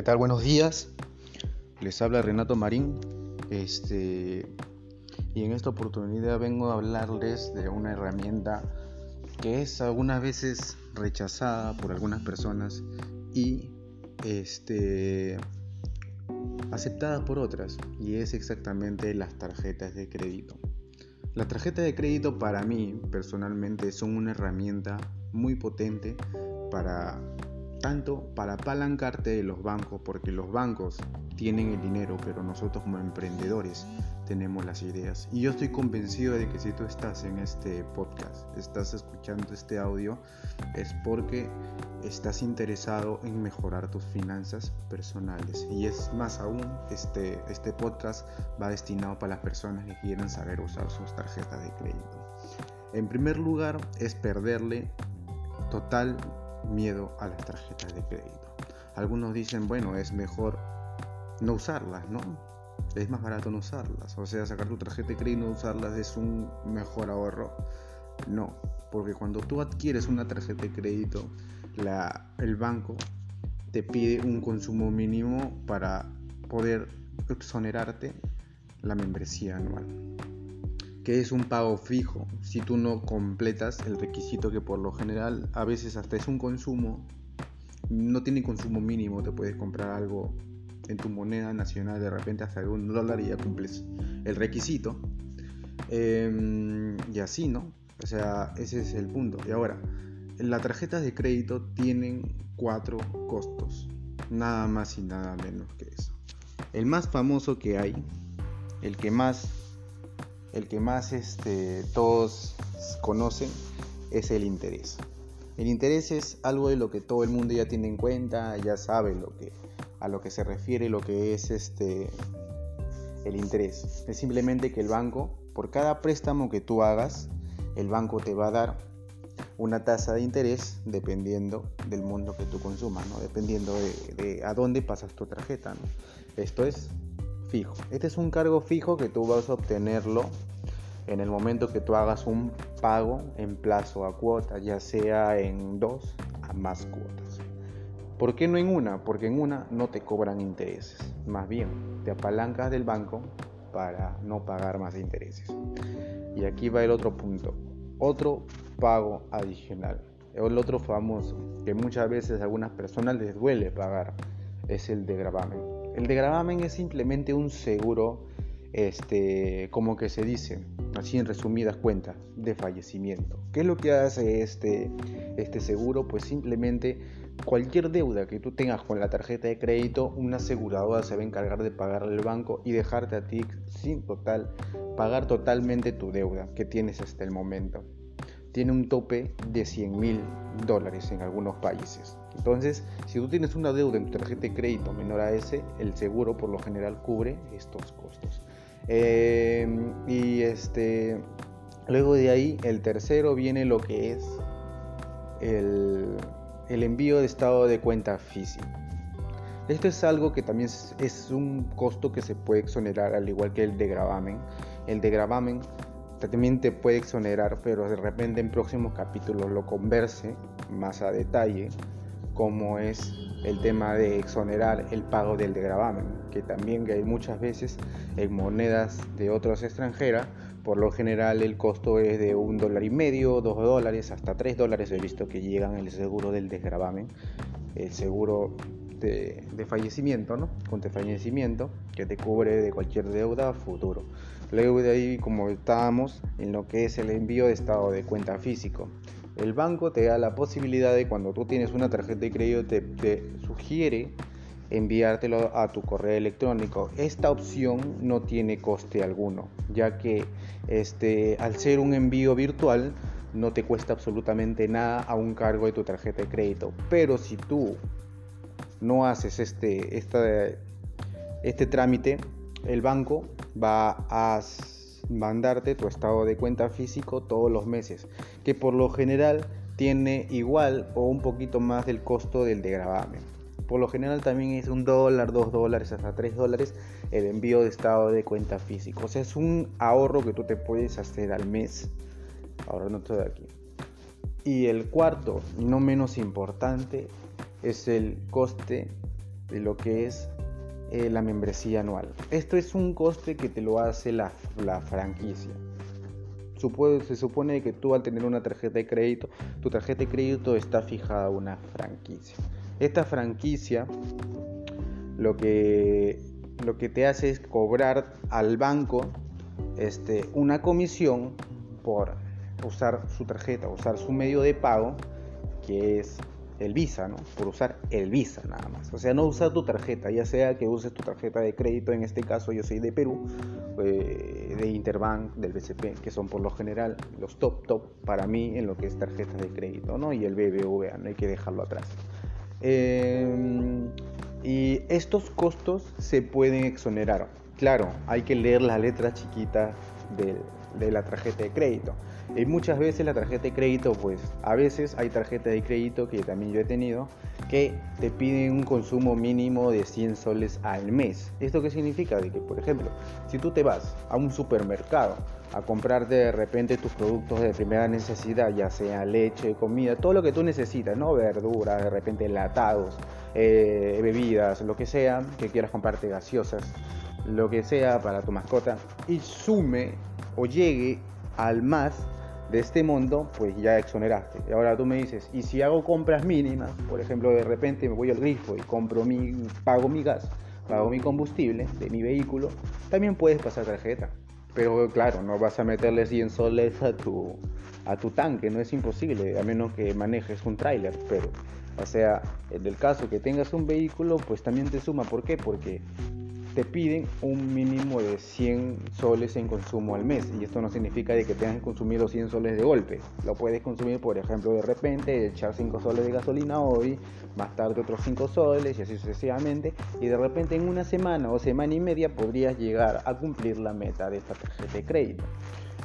¿Qué tal? Buenos días. Les habla Renato Marín. Este, y en esta oportunidad vengo a hablarles de una herramienta que es algunas veces rechazada por algunas personas y este, aceptada por otras. Y es exactamente las tarjetas de crédito. Las tarjetas de crédito para mí personalmente son una herramienta muy potente para tanto para apalancarte de los bancos, porque los bancos tienen el dinero, pero nosotros como emprendedores tenemos las ideas. Y yo estoy convencido de que si tú estás en este podcast, estás escuchando este audio, es porque estás interesado en mejorar tus finanzas personales. Y es más aún, este, este podcast va destinado para las personas que quieren saber usar sus tarjetas de crédito. En primer lugar, es perderle total miedo a las tarjetas de crédito. Algunos dicen, bueno, es mejor no usarlas, ¿no? Es más barato no usarlas. O sea, sacar tu tarjeta de crédito y no usarlas es un mejor ahorro. No, porque cuando tú adquieres una tarjeta de crédito, la, el banco te pide un consumo mínimo para poder exonerarte la membresía anual que es un pago fijo si tú no completas el requisito que por lo general a veces hasta es un consumo, no tiene consumo mínimo, te puedes comprar algo en tu moneda nacional de repente hasta un dólar y ya cumples el requisito. Em, y así, ¿no? O sea, ese es el punto. Y ahora, las tarjetas de crédito tienen cuatro costos, nada más y nada menos que eso. El más famoso que hay, el que más el que más este, todos conocen es el interés. El interés es algo de lo que todo el mundo ya tiene en cuenta, ya sabe lo que, a lo que se refiere lo que es este, el interés. Es simplemente que el banco, por cada préstamo que tú hagas, el banco te va a dar una tasa de interés dependiendo del mundo que tú consumas, ¿no? dependiendo de, a dónde pasas tu tarjeta. Esto es fijo. Este es un cargo fijo que tú vas a obtenerlo en el momento que tú hagas un pago en plazo a cuota, ya sea en dos a más cuotas. ¿Por qué no en una? Porque en una no te cobran intereses. Más bien, te apalancas del banco para no pagar más intereses. Y aquí va el otro punto. Otro pago adicional. El otro famoso, que muchas veces a algunas personas les duele pagar, es el de gravamen. El de gravamen es simplemente un seguro, este, como que se dice, así en resumidas cuentas, de fallecimiento. ¿Qué es lo que hace este, este seguro? Pues simplemente cualquier deuda que tú tengas con la tarjeta de crédito, una aseguradora se va a encargar de pagarle al banco y dejarte a ti sin total, pagar totalmente tu deuda que tienes hasta el momento tiene un tope de 100 mil dólares en algunos países. Entonces, si tú tienes una deuda en tu tarjeta de crédito menor a ese, el seguro por lo general cubre estos costos. Em, y este, luego de ahí, el tercero viene lo que es el, envío de estado de cuenta físico. Esto es algo que también es, un costo que se puede exonerar al igual que el de gravamen. El de gravamen también te puede exonerar, pero de repente en próximos capítulos lo converse más a detalle, como es el tema de exonerar el pago del degravamen, que también hay muchas veces en monedas de otras extranjeras, por lo general el costo es de un dólar y medio, dos dólares, hasta tres dólares he visto que llegan el seguro del desgravamen, el seguro de, fallecimiento, ¿no? Con fallecimiento que te cubre de cualquier deuda futuro. Luego de ahí, como estábamos en lo que es el envío de estado de cuenta físico. El banco te da la posibilidad de cuando tú tienes una tarjeta de crédito te, te sugiere enviártelo a tu correo electrónico. Esta opción no tiene coste alguno, ya que este, al ser un envío virtual no te cuesta absolutamente nada a un cargo de tu tarjeta de crédito. Pero si tú no haces este, este trámite, el banco va a mandarte tu estado de cuenta físico todos los meses, que por lo general tiene igual o un poquito más del costo del de gravamen. Por lo general también es un dólar, dos dólares, hasta tres dólares el envío de estado de cuenta físico. O sea, es un ahorro que tú te puedes hacer al mes. Ahora no estoy aquí. Y el cuarto, no menos importante, es el coste de lo que es eh, la membresía anual. Esto es un coste que te lo hace la, franquicia. se supone que tú al tener una tarjeta de crédito, tu tarjeta de crédito está fijada a una franquicia. Esta franquicia lo que, lo que te hace es cobrar al banco este, una comisión por usar su tarjeta, usar su medio de pago, que es el Visa, ¿no? Por usar el Visa nada más. O sea, no usar tu tarjeta, ya sea que uses tu tarjeta de crédito, en este caso yo soy de Perú, eh, de Interbank, del BCP, que son por lo general los top top para mí en lo que es tarjetas de crédito, ¿no? Y el BBVA, no hay que dejarlo atrás. Em, y estos costos se pueden exonerar. Claro, hay que leer la letra chiquita de la tarjeta de crédito. Y muchas veces la tarjeta de crédito, pues a veces hay tarjetas de crédito que también yo he tenido que te piden un consumo mínimo de 100 soles al mes. ¿Esto qué significa? De que, por ejemplo, si tú te vas a un supermercado a comprar de repente tus productos de primera necesidad, ya sea leche, comida, todo lo que tú necesitas, ¿no? Verduras, de repente enlatados, eh, bebidas, lo que sea, que quieras comprarte gaseosas, lo que sea para tu mascota, y sume o llegue al más de este mundo, pues ya exoneraste. Y ahora tú me dices, ¿y si hago compras mínimas? Por ejemplo, de repente me voy al grifo y compro mi, pago mi gas, pago mi combustible de mi vehículo, también puedes pasar tarjeta. Pero claro, no vas a meterle 100 soles a tu, a tu tanque, no es imposible, a menos que manejes un tráiler. Pero, o sea, en el caso que tengas un vehículo, pues también te suma. ¿Por qué? Porque te piden un mínimo de 100 soles en consumo al mes y esto no significa de que tengas que consumir los 100 soles de golpe. Lo puedes consumir por ejemplo de repente echar 5 soles de gasolina hoy más tarde otros 5 soles y así sucesivamente y de repente en una semana o semana y media podrías llegar a cumplir la meta de esta tarjeta de crédito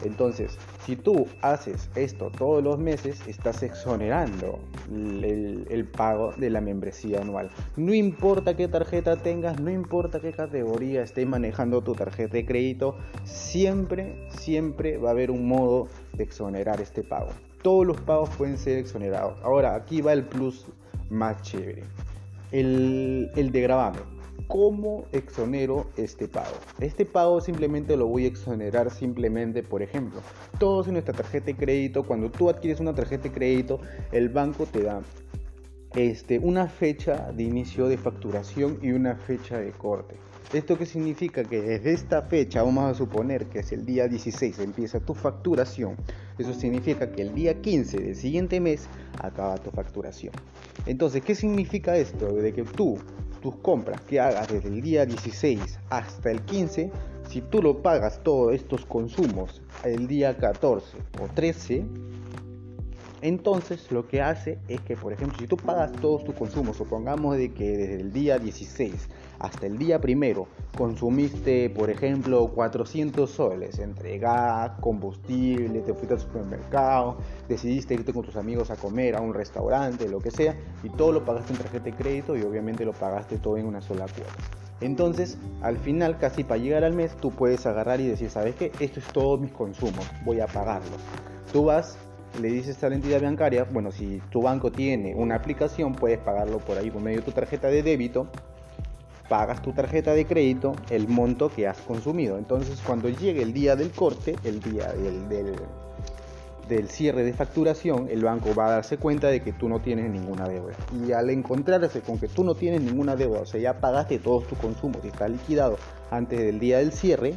entonces, si tú haces esto todos los meses, estás exonerando el, pago de la membresía anual. No importa qué tarjeta tengas, no importa qué categoría estés manejando tu tarjeta de crédito, siempre, siempre va a haber un modo de exonerar este pago. Todos los pagos pueden ser exonerados. Ahora, aquí va el plus más chévere. El, de grabado ¿Cómo exonero este pago? Este pago simplemente lo voy a exonerar simplemente, por ejemplo, todos en nuestra tarjeta de crédito, cuando tú adquieres una tarjeta de crédito, el banco te da este, una fecha de inicio de facturación y una fecha de corte. ¿Esto qué significa? Que desde esta fecha, vamos a suponer que es el día 16, empieza tu facturación. Eso significa que el día 15 del siguiente mes acaba tu facturación. Entonces, ¿qué significa esto? De que tú tus compras que hagas desde el día 16 hasta el 15, si tú lo pagas todos estos consumos el día 14 o 13, entonces lo que hace es que, por ejemplo, si tú pagas todos tus consumos, supongamos de que desde el día 16 hasta el día primero consumiste, por ejemplo, 400 soles entre gas, combustible, te fuiste al supermercado, decidiste irte con tus amigos a comer a un restaurante, lo que sea, y todo lo pagaste en tarjeta de crédito y obviamente lo pagaste todo en una sola cuota. Entonces, al final, casi para llegar al mes, tú puedes agarrar y decir, ¿sabes qué? Esto es todos mis consumos, voy a pagarlos. Tú vas le dices a la entidad bancaria, bueno, si tu banco tiene una aplicación, puedes pagarlo por ahí por medio de tu tarjeta de débito, pagas tu tarjeta de crédito, el monto que has consumido. Entonces, cuando llegue el día del corte, el día del, del, cierre de facturación, el banco va a darse cuenta de que tú no tienes ninguna deuda. Y al encontrarse con que tú no tienes ninguna deuda, o sea, ya pagaste todos tus consumos y está liquidado antes del día del cierre,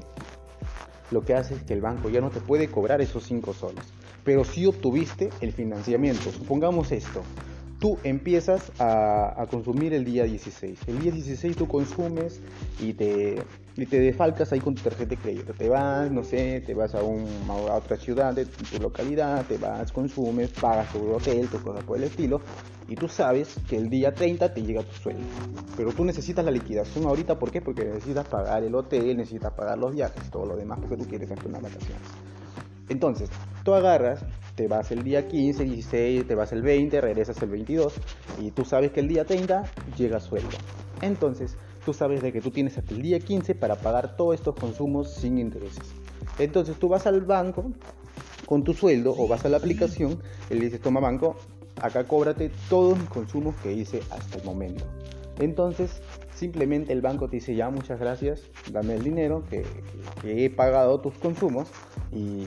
lo que hace es que el banco ya no te puede cobrar esos 5 soles pero si obtuviste el financiamiento. Supongamos esto, tú empiezas a, consumir el día 16. El día 16 tú consumes y te, y te defalcas ahí con tu tarjeta de crédito. Te vas, no sé, te vas a, un, a otra ciudad de tu localidad, te vas, consumes, pagas tu hotel, tu cosa por el estilo. Y tú sabes que el día 30 te llega tu sueldo. Pero tú necesitas la liquidación ahorita, ¿por qué? Porque necesitas pagar el hotel, necesitas pagar los viajes, todo lo demás, porque tú quieres hacer unas vacaciones. Entonces, tú agarras, te vas el día 15, 16, te vas el 20, regresas el 22 y tú sabes que el día 30 llega sueldo. Entonces, tú sabes de que tú tienes hasta el día 15 para pagar todos estos consumos sin intereses. Entonces, tú vas al banco con tu sueldo o vas a la aplicación y le dices, toma banco, acá cóbrate todos los consumos que hice hasta el momento. Entonces, simplemente el banco te dice, ya, muchas gracias, dame el dinero que, he pagado tus consumos y,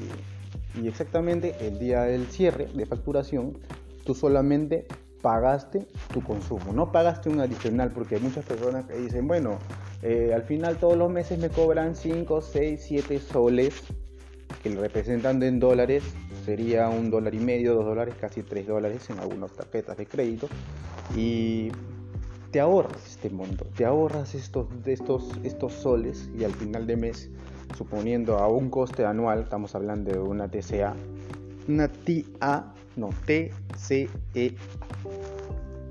y exactamente el día del cierre de facturación, tú solamente pagaste tu consumo, no pagaste un adicional, porque hay muchas personas que dicen, bueno, eh, al final todos los meses me cobran 5, 6, 7 soles, que representan en dólares, sería un dólar y medio, dos dólares, casi tres dólares en algunas tarjetas de crédito, y te ahorras este monto, te ahorras estos, estos, estos soles y al final de mes, suponiendo a un coste anual, estamos hablando de una TCA, una TA, no, TCE,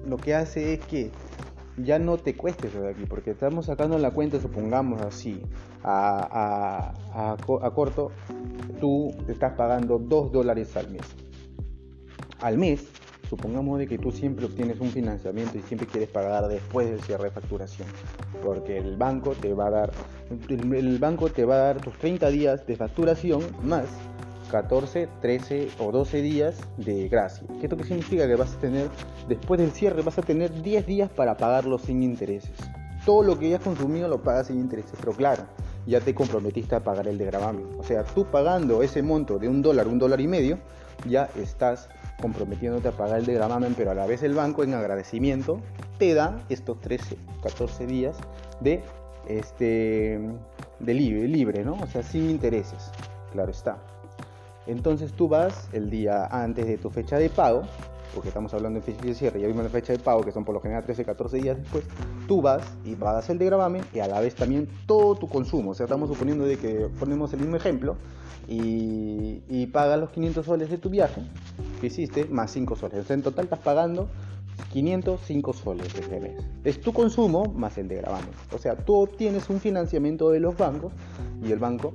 lo que hace es que ya no te cueste eso de aquí, porque estamos sacando la cuenta, supongamos así, a, a, corto, tú estás pagando 2 dólares al mes. Al mes, supongamos de que tú siempre obtienes un financiamiento y siempre quieres pagar después del cierre de facturación, porque el banco te va a dar, el banco te va a dar tus 30 días de facturación más 14, 13 o 12 días de gracia. ¿Qué esto que significa? Que vas a tener, después del cierre, vas a tener 10 días para pagarlo sin intereses. Todo lo que hayas consumido lo pagas sin intereses, pero claro, ya te comprometiste a pagar el de gravamen. O sea, tú pagando ese monto de un dólar, un dólar y medio, ya estás comprometiéndote a pagar el de gravamen, pero a la vez el banco en agradecimiento te da estos 13, 14 días de este de libre, libre, ¿no? O sea, sin intereses. Claro está. Entonces tú vas el día antes de tu fecha de pago, porque estamos hablando de fecha de cierre, ya vimos la fecha de pago, que son por lo general 13, 14 días después, tú vas y pagas el de gravamen y a la vez también todo tu consumo. O sea, estamos suponiendo de que ponemos el mismo ejemplo y, y pagas los 500 soles de tu viaje que hiciste más 5 soles. O sea, en total estás pagando 505 soles este mes. Es tu consumo más el de gravamen. O sea, tú obtienes un financiamiento de los bancos y el banco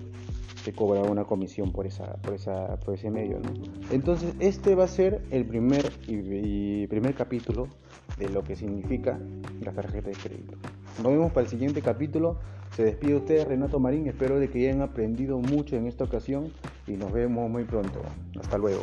te cobra una comisión por, esa, por, esa, por ese medio. ¿no? Entonces, este va a ser el primer, y, primer capítulo de lo que significa la tarjeta de crédito. Nos vemos para el siguiente capítulo. Se despide usted, Renato Marín. Espero de que hayan aprendido mucho en esta ocasión y nos vemos muy pronto. Hasta luego.